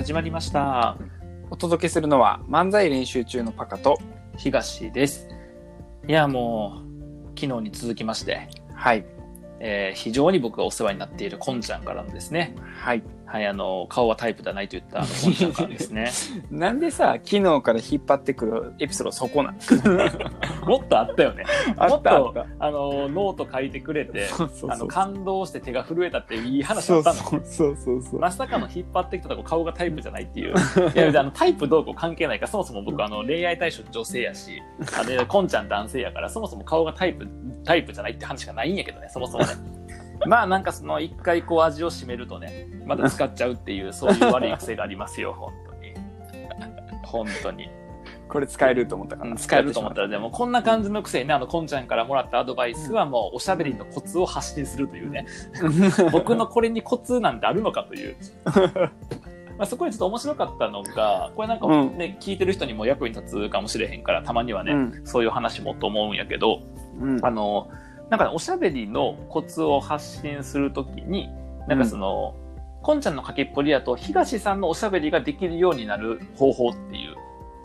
始まりました。お届けするのは漫才練習中のパカと、東です。いや、もう、昨日に続きまして、はい。えー非常に僕がお世話になっているこんちゃんからのですね、はい。はい、あの、顔はタイプではないと言ったあのちゃんからですね、なんでさ、昨日から引っ張ってくるエピソードそこなん？もっとあったよね。あもっとあの、ノート書いてくれて、あの、感動して手が震えたっていういい話だったの。そうそうそうそう。まさかの引っ張ってきたとこ顔がタイプじゃないっていう。いや、あのタイプどうこう関係ないから、そもそも僕あの恋愛対象女性やし、あの、こんちゃん男性やから、そもそも顔がタイプ、タイプじゃないって話がないんやけどね、そもそもね。まあなんかその一回こう味を占めるとね、また使っちゃうっていう、そういう悪い癖がありますよ、本当に。本当に。これ使えると思ったから。使えると思ったら、でもこんな感じの癖にね、あの、こんちゃんからもらったアドバイスはもうおしゃべりのコツを発信するというね。僕のこれにコツなんてあるのかという。まあそこでちょっと面白かったのが、これなんかね、聞いてる人にも役に立つかもしれへんから、たまにはね、うんそういう話もと思うんやけど、うん。あの、なんかね、おしゃべりのコツを発信するときに、なんかその、こんちゃんの書きっぽりやと、東さんのおしゃべりができるようになる方法っていう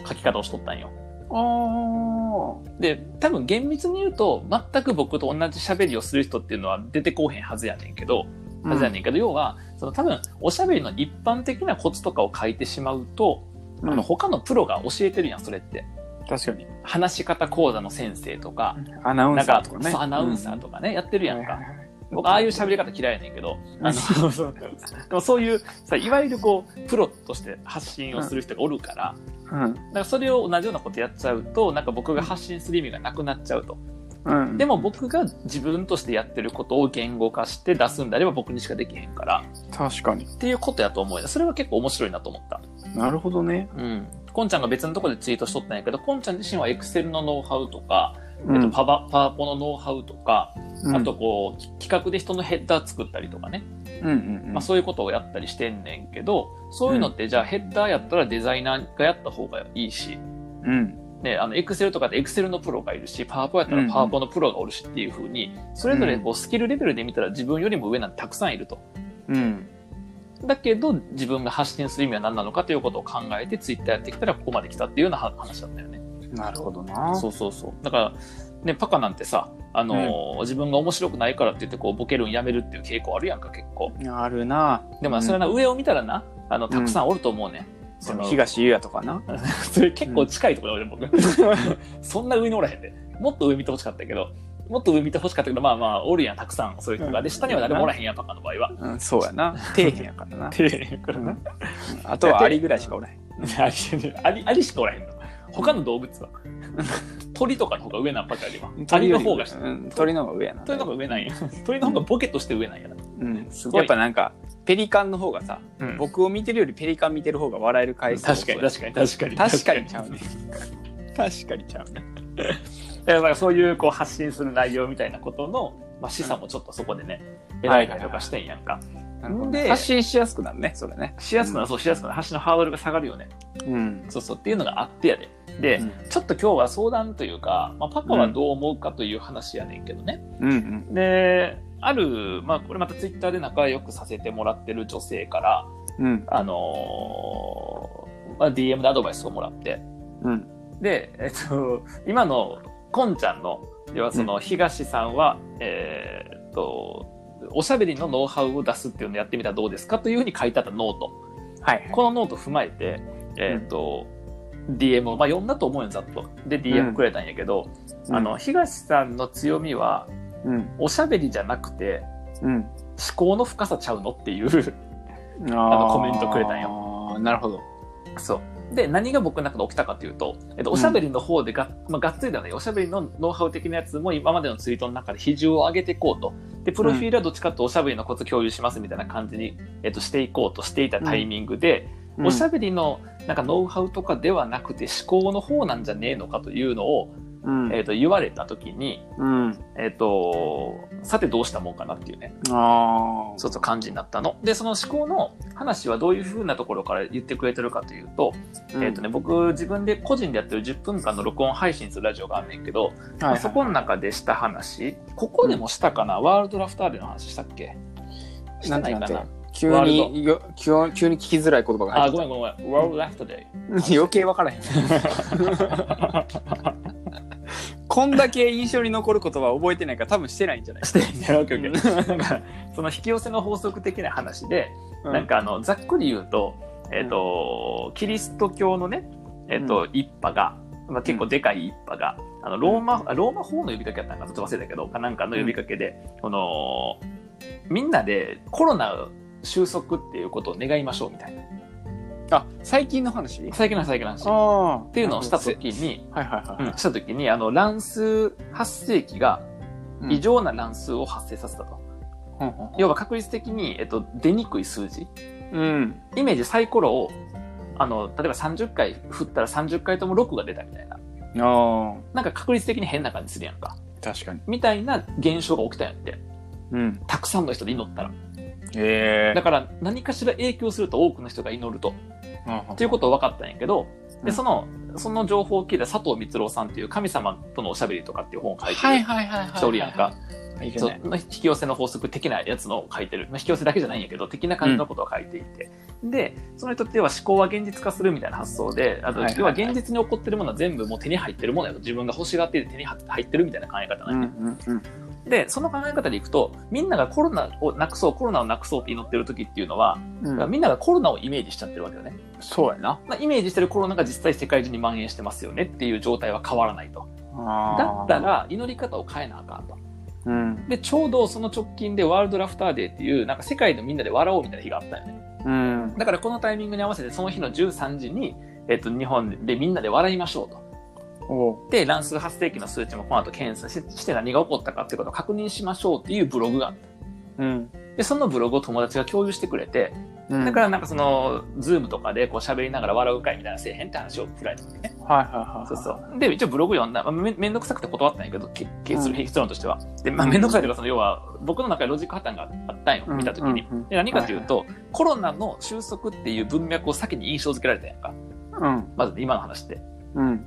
書き方をしとったんよ。あで、多分厳密に言うと、全く僕と同じ喋りをする人っていうのは出てこうへんはずやねんけど、あ。はずやねんけど、要は、その多分、おしゃべりの一般的なコツとかを書いてしまうと、うんあの、他のプロが教えてるやん、それって。確かに。話し方講座の先生とか、アナウンサーとかね。そうアナウンサーとかね、やってるやんか。僕、ああいう喋り方嫌いやねんけど、あの、でもそういう、さ、いわゆるこう、プロとして発信をする人がおるから、うん。だからそれを同じようなことやっちゃうと、なんか僕が発信する意味がなくなっちゃうと。うん。でも僕が自分としてやってることを言語化して出すんであれば僕にしかできへんから確かに。っていうことやと思うよそれは結構面白いなと思った。なるほどね。うん。こんちゃんが別のところでツイートしとったんやけど、こんちゃん自身はエクセルのノウハウとか、うんえっと、パワパワポのノウハウとか、うんあとこう、き企画で人のヘッダー作ったりとかね、うんうんうん。まあそういうことをやったりしてんねんけど、そういうのってじゃあヘッダーやったらデザイナーがやった方がいいし、うん。ね、あの、エクセルとかでエクセルのプロがいるし、パワポやったらパワポのプロがおるしっていう風に、それぞれこうスキルレベルで見たら自分よりも上なんてたくさんいると。うん。だけど、自分が発信する意味は何なのかということを考えて、ツイッターやってきたらここまで来たっていうような話だったよね。なるほどな。そうそうそう。だから、ね、パカなんてさ、あのー自分が面白くないからって言ってこうボケるんやめるっていう傾向あるやんか、結構。あるな。でも、それはな、上を見たらな、あの、たくさんおると思うね。んその東優也とかな。それ結構近いところで俺僕。そんな上におらへんで。もっと上見てほしかったけど、もっと上見てほしかったけど、まあまあ、おるやん、たくさん、そういう人が。で、下には誰もおらへんやん、パカの場合は。うん、そうやな。底辺やからな。てへんからな。あとはアリぐらいしかおらへん。ありありありしかおらへんの。他の動物は。鳥とかの方が上なんパカよりは。アリの方が下。うん、鳥の方が上やな。鳥の方が上なんや。鳥の方がボケとして上なんやな。うん、すごいやっぱなんか、ペリカンの方がさ、うん僕を見てるよりペリカン見てる方が笑える回数確かに確かに確かに。確かにちゃうね。確かにちゃうね。だからそういうこう発信する内容みたいなことの、まあ、示唆もちょっとそこでね、得られたりとかしてんやんか。で発信しやすくなるね、それね。しやすくなる、そうしやすくなる。発信のハードルが下がるよね。うん。そうそうっていうのがあってやで。で、うんちょっと今日は相談というか、まあ、パカはどう思うかという話やねんけどね。うんうん。で、ある、まあ、これまたツイッターで仲良くさせてもらってる女性から、うん。あのーまあ、DM でアドバイスをもらって、うん。で、えっと、今のこんちゃんの、要はその東さんは、えーっと、おしゃべりのノウハウを出すっていうのをやってみたらどうですかというふうに書いてあったノート。はい。このノートを踏まえて、えーっと、DM を、まあ、読んだと思うよ、ざっと。で、DM くれたんやけど、あの、東さんの強みは、うん。おしゃべりじゃなくて、うん。思考の深さちゃうのっていう。あのコメントくれたんよ。なるほど。そう。で、何が僕の中で起きたかというと、えっと、おしゃべりの方でが、まあ、がっつりだね、おしゃべりのノウハウ的なやつも今までのツイートの中で比重を上げていこうと。で、プロフィールはどっちかとおしゃべりのコツ共有しますみたいな感じに、えっと、していこうとしていたタイミングで、おしゃべりのなんかノウハウとかではなくて思考の方なんじゃねえのかというのを、うん。えっと、言われた時に、うん。えっと、さてどうしたもんかなっていうね、ああ。そうそう感じになったの。で、その思考の話はどういうふうなところから言ってくれてるかというと、えっ、とね、僕自分で個人でやってる10分間の録音配信するラジオがあんねんけど、まあそこの中でした話、ここでもしたかな、ワールドラフターでの話したっけ？してないかな急ワーによ急急に聞きづらい言葉があ、入ってごめんごめん。World Left Day。きた余計分からへん こんだけ印象に残る言葉覚えてないから多分してないんじゃない？してんねやろ、オッケーオッケーなんか、その引き寄せの法則的な話で、なんかあの、ざっくり言うと、えっ、と、キリスト教のね、えっ、と、一派が、まあ、結構でかい一派が、あの、ローマ、あローマ法の呼びかけやったんかな？ちょっと忘れたけど、かなんかの呼びかけで、この、みんなでコロナ収束っていうことを願いましょうみたいな。あ最近の話？最近の最近の話。っあていうのをしたときに、はいはいはい、うんしたときに、あの、乱数発生期がうん異常な乱数を発生させたと。ほん要は確率的に、えっと、出にくい数字。うんイメージサイコロを、あの、例えば30回振ったら30回とも6が出たみたいな。あなんか確率的に変な感じするやんか。あ確かにみたいな現象が起きたんやって。うんたくさんの人で祈ったら。へえだから何かしら影響すると多くの人が祈ると。っていうことは分かったんやけど、うんで、その、その情報を聞いた佐藤光郎さんっていう神様とのおしゃべりとかっていう本を書いてるはいはいはいはい人おるやんか。いるね引き寄せの法則的なやつのを書いてる。まあ引き寄せだけじゃないんやけど、的な感じのことを書いていて。で、その人っては思考は現実化するみたいな発想で、あと、要は現実に起こってるものは全部もう手に入ってるものやと。自分が欲しがっていて手に入ってるみたいな考え方なんや、うんうんうんで、その考え方でいくと、みんながコロナをなくそう、コロナをなくそうって祈ってる時っていうのは、うんみんながコロナをイメージしちゃってるわけよね。そうやなまあ、イメージしてるコロナが実際世界中に蔓延してますよねっていう状態は変わらないと。だったら、祈り方を変えなあかんと。うんで、ちょうどその直近でワールドラフターデーっていう、なんか世界のみんなで笑おうみたいな日があったよね。うんだからこのタイミングに合わせてその日の13時に、えっと、日本でみんなで笑いましょうと。で、乱数発生器の数値もこの後検査しして何が起こったかっていうことを確認しましょうっていうブログがあっうんた。で、そのブログを友達が共有してくれて、うんだからなんかその、ズームとかでこう喋りながら笑う会みたいなせえへんって話を振られたのね。はいはいはいそうそう。で、一応ブログ読んだ。まあ、めめんどくさくて断ったんやけど、け結論結論としては。で、まあ、うんめんどくさいというか、その要は、僕の中でロジック破綻があったんよ、見たときに。で、何かというと、コロナの収束っていう文脈を先に印象付けられたやんか。うんまず今の話って。うん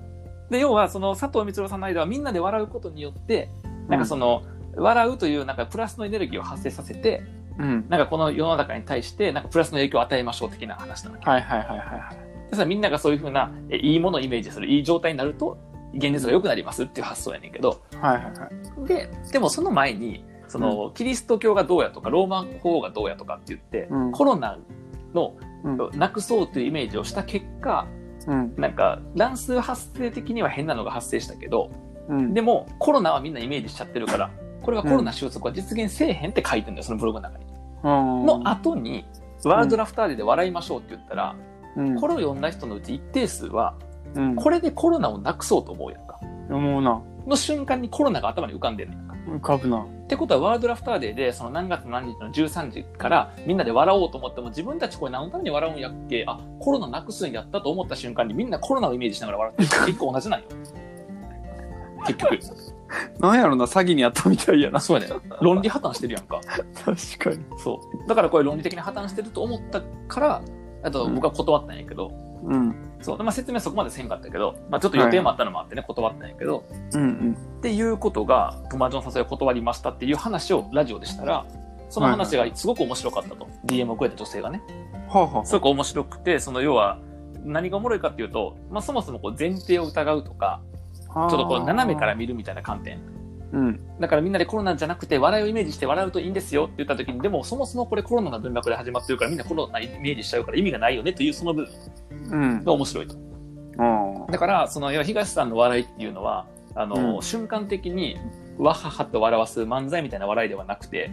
で、要は、その佐藤光郎さんの間はみんなで笑うことによって、なんかその、笑うというなんかプラスのエネルギーを発生させて、うん。なんかこの世の中に対して、なんかプラスの影響を与えましょう的な話なわけ。はいはいはいはいはい。でさ、みんながそういうふうな、えいいものをイメージする、いい状態になると、現実が良くなりますっていう発想やねんけど、はいはいはい。で、でもその前に、その、キリスト教がどうやとか、ローマ法がどうやとかって言って、うん。コロナの、うん。なくそうというイメージをした結果、うん。なんか、乱数発生的には変なのが発生したけど、うん。でも、コロナはみんなイメージしちゃってるから、これはコロナ収束は実現せえへんって書いてるんだよ、そのブログの中に。うん。の後に、ワールドラフターデーで笑いましょうって言ったら、うん。これを読んだ人のうち一定数は、うん。これでコロナをなくそうと思うやんか。思うな。の瞬間にコロナが頭に浮かんでんねん。か。浮かぶな。ってことはワールドラフターデーでその何月何日の13時からみんなで笑おうと思っても自分たちこれ何のために笑うんやっけ？あコロナなくすんやったと思った瞬間にみんなコロナをイメージしながら笑ってる。結構同じなんよ。結局。なんやろな詐欺にあったみたいやな。そうやね。論理破綻してるやんか。確かに。そう。だからこれ論理的に破綻してると思ったからあと僕は断ったんやけど、うんそう。まあ、説明そこまでせんかったけど、まあ、ちょっと予定もあったのもあってね、断ったんやけど。うんうん。っていうことが友達の誘いを断りましたっていう話をラジオでしたらその話がすごく面白かったと、DM をくれた女性がね。はあはすごく面白くてその要は何がおもろいかっていうと、まあ、そもそもこう前提を疑うとかあちょっとこう斜めから見るみたいな観点うん。だからみんなでコロナじゃなくて笑いをイメージして笑うといいんですよって言った時にでもそもそもこれコロナの文脈で始まってるからみんなコロナイメージしちゃうから意味がないよねというその部分。うん。が面白いと。あだからその東さんの笑いっていうのはあの、うん。瞬間的にわははと笑わす漫才みたいな笑いではなくて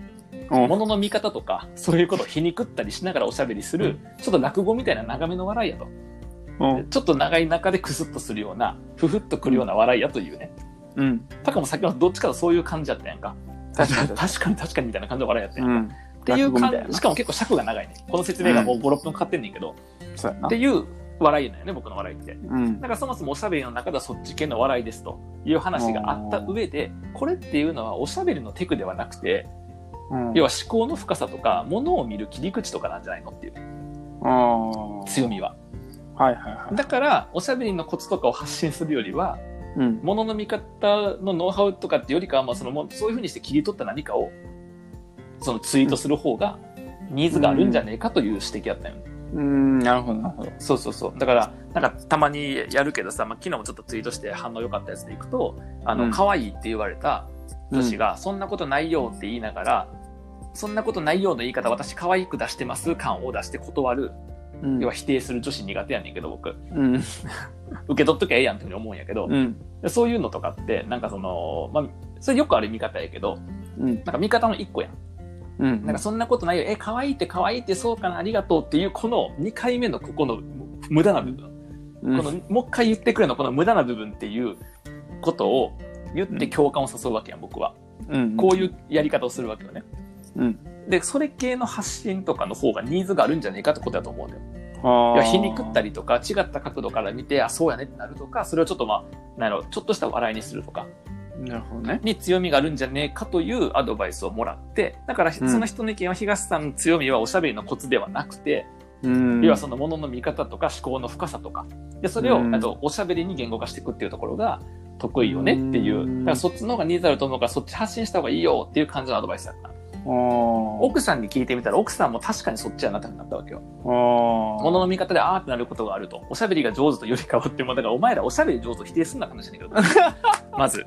あ物の見方とかそういうことを皮肉ったりしながらおしゃべりする、ちょっと落語みたいな長めの笑いやと。うん。ちょっと長い中でクスッとするようなふふっとくるような笑いやというねうん。タカもさっきのどっちかとそういう感じやったやんか。確かに。確かに確かにみたいな感じの笑いやったやんか、うん。っていう感じしかも結構尺が長いね。この説明がもう56分かかってんねんけど、そうやな。っていう笑いなんよね僕の笑いって。うん。だからそもそもおしゃべりの中ではそっち系の笑いですという話があった上でこれっていうのはおしゃべりのテクではなくてうん。要は思考の深さとかものを見る切り口とかなんじゃないのっていう。強みは。はいはいはい。だからおしゃべりのコツとかを発信するよりはうんものの見方のノウハウとかってよりかはまあそのもそういうふうにして切り取った何かをそのツイートする方がニーズがあるんじゃねえかという指摘だったよね。うん、なるほど、なるほど。そうそうそう。だから、なんかたまにやるけどさ、まあ、昨日もちょっとツイートして反応良かったやつでいくと、あの、うん可愛いって言われた女子が、そんなことないよって言いながら、そんなことないよの言い方、私可愛く出してます感を出して断る。うん要は否定する女子苦手やねんけど、僕。うん。受け取っときゃええやんって思うんやけど、うん。でそういうのとかって、なんかその、まあ、それよくある見方やけど、うん。なんか見方の一個やん。うん。なんかそんなことないよ。え、可愛いって可愛いってそうかな、ありがとうっていう、この2回目のここの無駄な部分。うんこの、もう一回言ってくれのこの無駄な部分っていうことを言って共感を誘うわけやん、僕は。うん。こういうやり方をするわけよね。うん。で、それ系の発信とかの方がニーズがあるんじゃねえかってことだと思うんだよ。あいや皮肉ったりとか、違った角度から見て、あ、そうやねってなるとか、それをちょっとまあ、なんやろ、ちょっとした笑いにするとか、なるほどね。に強みがあるんじゃねえかというアドバイスをもらって、だから、その人の意見は東さんの強みはおしゃべりのコツではなくて、うん。要はそのものの見方とか思考の深さとか、で、それを、うんあと、おしゃべりに言語化していくっていうところが得意よねっていう、うんだからそっちの方がニーズあると思うから、そっち発信した方がいいよっていう感じのアドバイスだった。奥さんに聞いてみたら、奥さんも確かにそっちやなってなったわけよ。ものの見方であーってなることがあると。おしゃべりが上手とより変わっても、だからお前らおしゃべり上手を否定すんな話だけど。まず。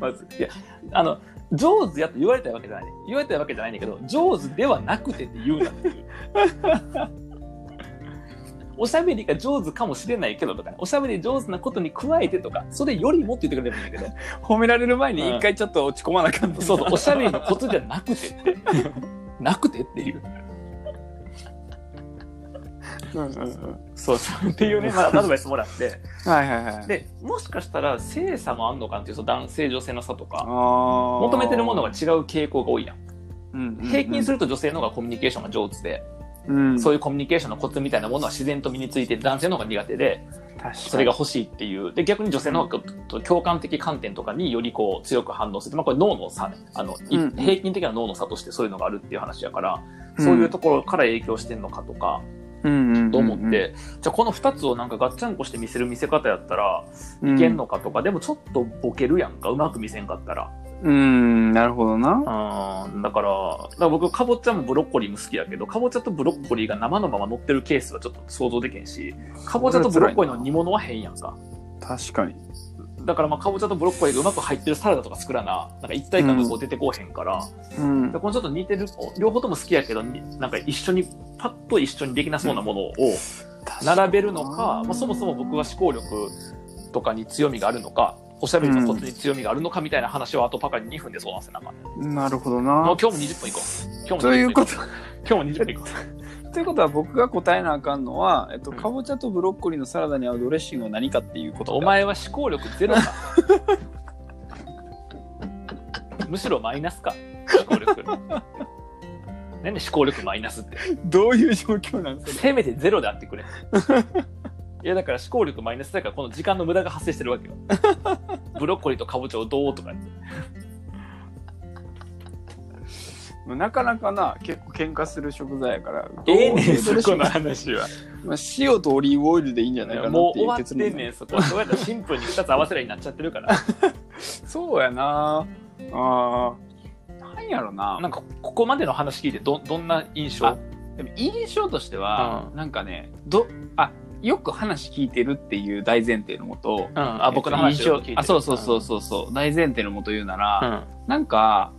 まず。いや、あの、上手やと言われたわけじゃない、ね。言われたわけじゃないんだけど、上手ではなくてって言うなっていう。おしゃべりが上手かもしれないけどとか、ね、おしゃべり上手なことに加えてとか、それよりもって言ってくれればいいんだけど、褒められる前に一回ちょっと落ち込まなかった。そうそう、おしゃべりのコツじゃなくてって。なくてっていう。うんうんうん。そうそう。っていうね、まあ、アドバイスもらって。はいはいはい。で、もしかしたら性差もあんのかなっていう、その男性女性の差とか、求求めてるものが違う傾向が多いやん。うんうんうん平均すると女性の方がコミュニケーションが上手で、うん、そういうコミュニケーションのコツみたいなものは自然と身について男性の方が苦手で、それが欲しいっていう。で、逆に女性の方が共感的観点とかによりこう強く反応する。まあこれ脳の差ね。あの、いうん平均的な脳の差としてそういうのがあるっていう話やから、そういうところから影響してんのかとか、と思って、じゃあこの二つをなんかガッチャンコして見せる見せ方やったらいけんのかとか、でもちょっとボケるやんか、うまく見せんかったら。うん、なるほどな。うん、だから、だから僕、かぼちゃもブロッコリーも好きやけど、かぼちゃとブロッコリーが生のまま乗ってるケースはちょっと想像できんし、かぼちゃとブロッコリーの煮物は変やんか。確かに。だからまあ、かぼちゃとブロッコリーがうまく入ってるサラダとか作らな、なんか一体感がこう出てこうへんから、うんで。このちょっと似てる、両方とも好きやけど、になんか一緒に、パッと一緒にできなそうなものを並べるのか、まあ、そもそも僕は思考力とかに強みがあるのか、おしゃべりのコツに強みがあるのかみたいな話をあとパカに2分で相談せなあかんねなるほどもうな。今日も20分いこう。今日も20分いこということう。今日も20分いこう。ということは僕が答えなあかんのは、えっと、うんかぼちゃとブロッコリーのサラダに合うドレッシングは何かっていうことお前は思考力ゼロか。むしろマイナスか。思考力。なんで思考力マイナスって。どういう状況なんですか？せめてゼロであってくれ。いやだから思考力マイナスだからこの時間の無駄が発生してるわけよ。ブロッコリーとかぼちゃをどうとか言って。なかなかな、結構喧嘩する食材やから。ええねん、そこの話は。まあ、塩とオリーブオイルでいいんじゃないかなっていうもう終わってんねん、そこ。そうやったらシンプルに2つ合わせりゃになっちゃってるから。そうやなあーなんやろななんか、ここまでの話聞いてど、どんな印象？あでも印象としては、なんかねどあよく話聞いてるっていう大前提のもとうん、あ、僕の話を。聞いてる。あそうそうそうそうそう、大前提のもと言うなら、なんか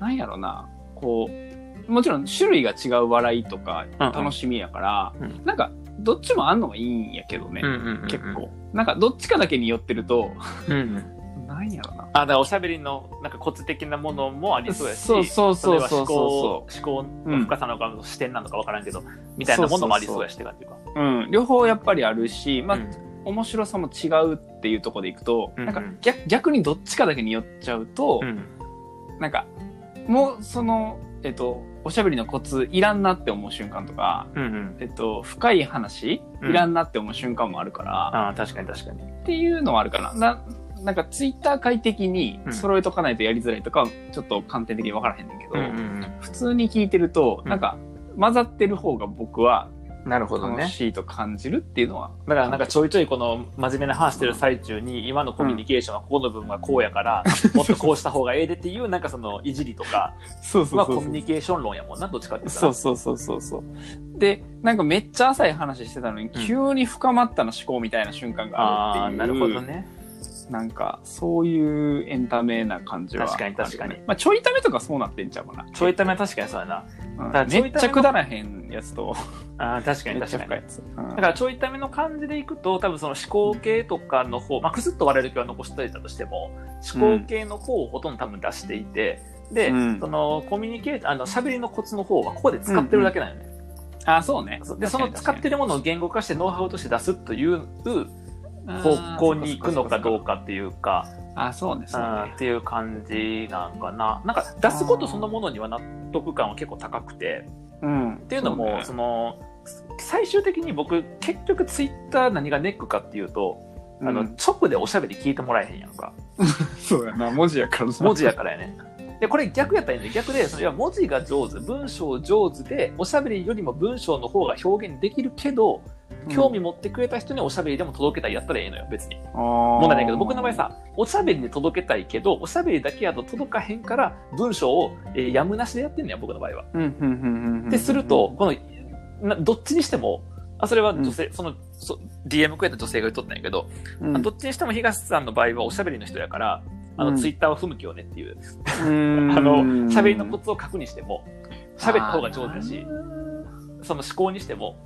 なんやろな。こうもちろん種類が違う笑いとかうんうん。楽しみやから、うん。なんかどっちもあんのがいいんやけどね、うんうんうん。結構。なんかどっちかだけに寄ってるとうんうん。なんやろなあ、だからおしゃべりのなんかコツ的なものもありそうやし、そうそうそうそうれは思考そ思考の深さなのか、視点なのかわからんけど、みたいなものもありそうやしって感じか。う、うん、両方やっぱりあるし、まあうん面白さも違うっていうところでいくと、うんうんなんか逆逆にどっちかだけに寄っちゃうと、うんなんかもうそのえっとおしゃべりのコツいらんなって思う瞬間とか、うんうん。えっと、深い話うんいらんなって思う瞬間もあるから、ああ、確かに確かに。っていうのはあるかな。ななんかツイッター界的にうん揃えとかないとやりづらいとかはちょっと観点的に分からへんねんけど、うんうん普通に聞いてると、うんなんか混ざってる方が僕はなるほどね。楽しいと感じるっていうのは。だからなんかちょいちょいこの真面目な話してる最中に今のコミュニケーションはここの部分はこうやから、もっとこうした方がええでっていうなんかそのいじりとかそうはコミュニケーション論やもんな、どっちかって。そうそうそうそうそう。で、なんかめっちゃ浅い話してたのに、急に深まったな思考みたいな瞬間があああ、るっていう。なるほど。ね。なんか、そういうエンタメな感じは、確かに確かに。まあ、ちょいためとかそうなってんちゃうかな。ちょいためは確かにそうやな。うん。だめっちゃくだらへんやつと、ああ、確かに確かに。うん。だからちょいための感じでいくと、多分その思考系とかの方、まあ、くすっと割れる気は残しておいたとしても、思考系の方をほとんど多分出していて、で、うん。そのコミュニケーション、あの、喋りのコツの方はここで使ってるだけなんよね。あ、そうね。で、その使ってるるものを言語化してノウハウとして出すという方向に行くのかどうかっていうか、あ、そうね、そうね。っていう感じなんかな。なんか出すことそのものには納得感は結構高くて、うん。っっていうのも、その、最終的に僕、結局ツイッター何がネックかっていうと、あの、直でおしゃべり聞いてもらえへんやんか。そうやな、文字やからさ文字やからやね。で、これ逆やったらいいん逆で、そのいや文字が上手、文章上手で、おしゃべりよりも文章の方が表現できるけど、興味持ってくれた人におしゃべりでも届けたいやったらええのよ、別に。問問題ないけど、僕の場合さ、おしゃべりで届けたいけど、おしゃべりだけやと届かへんから、文章を、えーやむなしでやってんのよ、僕の場合は。うん、うん、うん、うん。ってすると、この、などっちにしても、あ、それは女性、その、そ DM くれた女性が言っとったんやけど、うん、どっちにしても東さんの場合はおしゃべりの人やから、あの、うん。ツイッターは不向きよねっていう、うん。あの、喋りのコツを書くにしても、喋った方が上手だし、その思考にしても、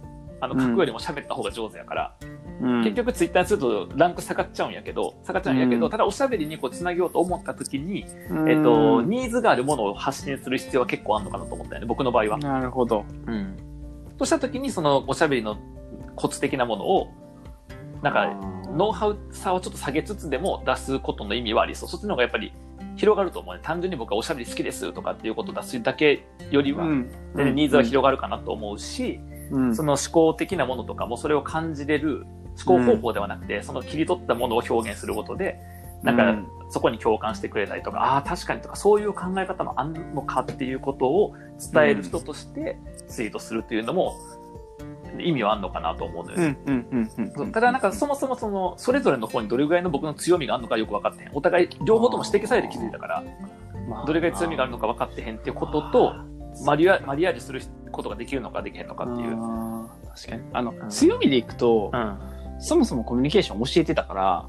あの、書くよりも喋った方が上手やから、うん結局ツイッターにするとランク下がっちゃうんやけど、下がっちゃうんやけど、うんただおしゃべりにこう繋げようと思った時に、うんえっと、ニーズがあるものを発信する必要は結構あるのかなと思ったよね、僕の場合は。なるほど。うん。とした時に、そのおしゃべりのコツ的なものを、なんか、ノウハウさをちょっと下げつつでも出すことの意味はありそう。そっちの方がやっぱり広がると思うね。単純に僕はおしゃべり好きですとかっていうことを出すだけよりは、うんニーズは広がるかなと思うし、うんその思考的なものとかもそれを感じれる思考方法ではなくて、その切り取ったものを表現することで、なんかうんそこに共感してくれたりとか、ああ、確かにとか、そういう考え方もあんのかっていうことを伝える人としてツイートするっていうのも意味はあるのかなと思うのよね。うんうんうんうんそう。ただなんかそもそもそのそれぞれの方にどれぐらいの僕の強みがあるのかよく分かってへん。お互い両方とも指摘されて気づいたから、まあ。どれぐらい強みがあるのか分かってへんっていうことと、マリアマリアージュすることができるのかできへんのかっていう。確かに。あの、ん強みでいくと、うん。そもそもコミュニケーション教えてたから、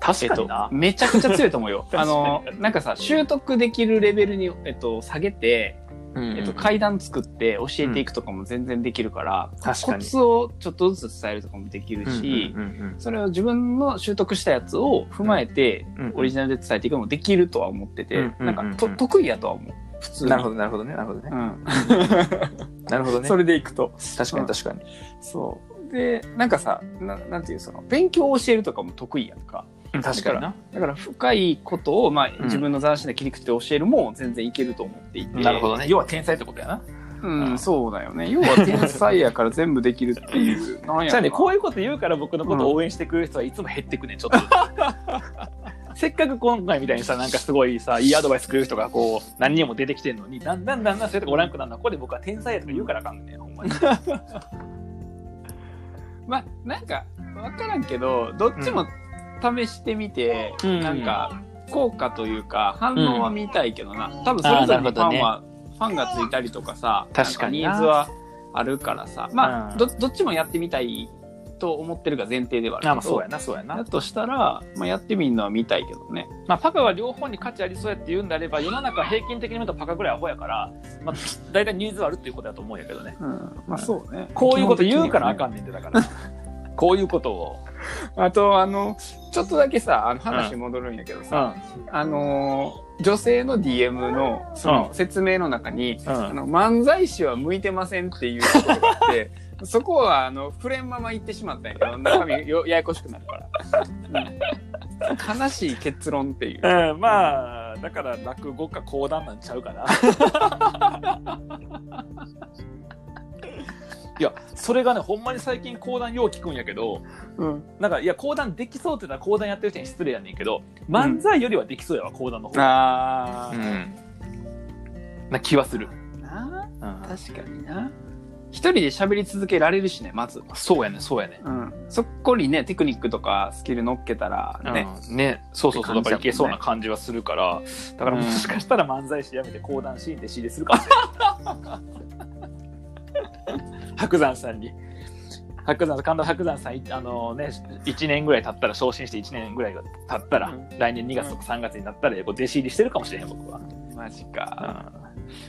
確かになえっと、。めちゃくちゃ強いと思うよ。あの、なんかさ、習得できるレベルに、えっと、下げて、えっと、階段作って教えていくとかも全然できるから、コ確かにツをちょっとずつ伝えるとかもできるし、うんうんうんそれを自分の習得したやつを踏まえて、うんオリジナルで伝えていくのもできるとは思ってて、うんうんなんかと、得意やとは思う。普通に。なるほど、なるほどね、なるほどね。うん。なるほどね。それでいくと。確かに確かに。そう。で、なんかさ、ななんていう、その、勉強を教えるとかも得意やんか。確かにな。だから深いことを、まあ、ん自分の斬新な切り口で教えるも全然いけると思っていて。なるほどね。要は天才ってことやな。うん、そうだよね。要は天才やから全部できるっていう。じゃあね、こういうこと言うから僕のことを応援してくれる人はいつも減ってくねん、ちょっと。せっかく今回みたいにさ、なんかすごいさ、いいアドバイスくれる人がこう、何人も出てきてんのに、だんだんだんだんそういうとこおらんくなるの。は、ここで僕は天才やとか言うからあかんねん、ほんまに。まあ、なんか、わからんけど、どっちも試してみて、うん。なんか、効果というか、反応は見たいけどな。多分それぞれにファンは、ファンがついたりとかさ、確かにニーズはあるからさ。まあ、どっちもやってみたいと思ってるが前提ではあるけど。あ、まあそうやな、そうやなだ。としたら、まあ、やってみるのは見たいけどね。まあ、パカは両方に価値ありそうやって言うんであれば、世の中平均的に見るとパカぐらいアホやから、まあ、大体ニーズはあるっていうことだと思うんやけどね。うん。まあそうね。こういうこと言うからあかん。んねんで、だから。こういうことを。あと、あの、ちょっとだけさ、あの話戻るんやけどさ、あのー女性の DM のそのうん説明の中に、うんあの漫才師は向いてませんっていうところがあって、そこはあの触れんまま言ってしまったんやけど、中身よややこしくなるから。うん悲しい結論っていう。うん、まあ、だから落語か講談なんちゃうかな。いや、それがね、ほんまに最近講談よう聞くんやけど、うん。なんか、いや、講談できそうって言ったら講談やってる人に失礼やねんけど、漫才よりはできそうやわ、講談の方が。あー。うん。な気はする。なうん確かにな。一人で喋り続けられるしね、まず。そうやね、そうやね。うん。そっこにね、テクニックとかスキル乗っけたらね。うん、ね、そうそうそう、だからいけそうな感じはするから、だからもしかしたら漫才師やめて講談シーンで仕入れするかもしれない。白山さんに。白山神田白山さん、いあのね、1年ぐらい経ったら、昇進して1年ぐらいが経ったら、うん来年2月とか3月になったら、こう弟子入りしてるかもしれへん、僕は。マジか。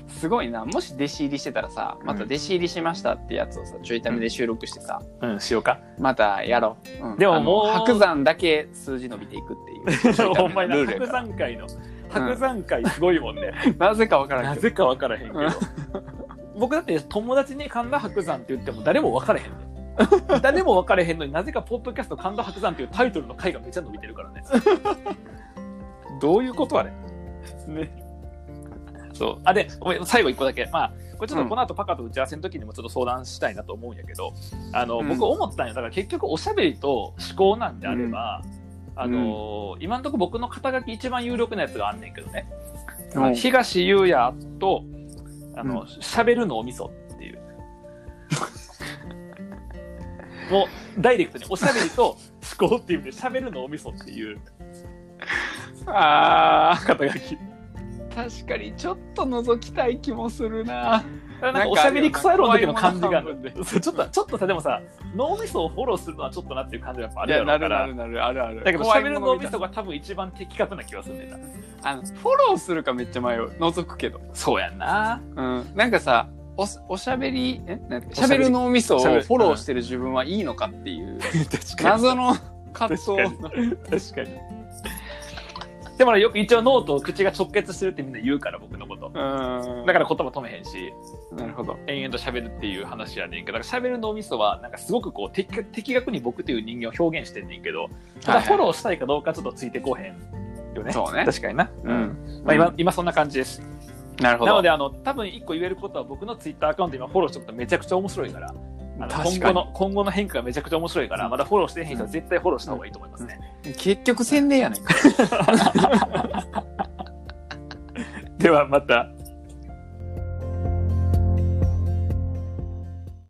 すごいな。もし弟子入りしてたらさ、また弟子入りしましたってやつをさ、ちょいためで収録してさ、うん、うん、しようか。またやろう。うんでももう白山だけ数字伸びていくっていう。ほんまにな白山会の、白山会すごいもんね。なぜかわからんけど。なぜか分からへんけど。僕だって友達に神田伯山って言っても誰も分からへんねん。誰も分からへんのになぜかポッドキャスト神田伯山っていうタイトルの回がめっちゃ伸びてるからね。どういうことあれ？ね。そう。あ、で、ごめん最後一個だけ。まあ、これちょっとこの後パカと打ち合わせの時にもちょっと相談したいなと思うんやけど、あの、うん僕思ったんよ。だから結局おしゃべりと思考なんであれば、あのー今のところ僕の肩書き一番有力なやつがあんねんけどね。うんあの東優也と、あの、うん喋、る脳みそっていう。もう、ダイレクトにおしゃべりと思考っていう意味で喋る脳みそっていうあ肩書き。ー、確かにちょっと覗きたい気もするな。なんかおしゃべりクソ野郎の時の感じがちょっと、ちょっとさ、でもさ、脳みそをフォローするのはちょっとなっていう感じがやっぱあるやろうからなるなる。なる、あるある。だけど、怖い喋る脳みそが多分一番的確な気がするんだ。あの、フォローするかめっちゃ迷う。覗くけど。そうやんな。うん。なんかさ、おしおしゃべり、え？なんておしゃべる脳みそをフしゃべるォローしてる自分はいいのかっていう、確謎の葛藤。確かに。でもね、よく一応脳と口が直結してるってみんな言うから、僕のこと。うん。だから言葉止めへんし、なるほど。延々と喋るっていう話やねんけど、だから喋る脳みそは、なんかすごくこう、的的確に僕という人間を表現してんねんけど、ただフォローしたいかどうかちょっとついてこうへんよね。そうね確かにな。ううんん。まあ今、今そんな感じです。なるほど。なので、あの、多分一個言えることは僕のツイッターアカウント今フォローしておくとめちゃくちゃ面白いから、今後の、今後の変化がめちゃくちゃ面白いから、まだフォローしてへん人は絶対フォローした方がいいと思いますね。結局宣伝やねんか。ではまた。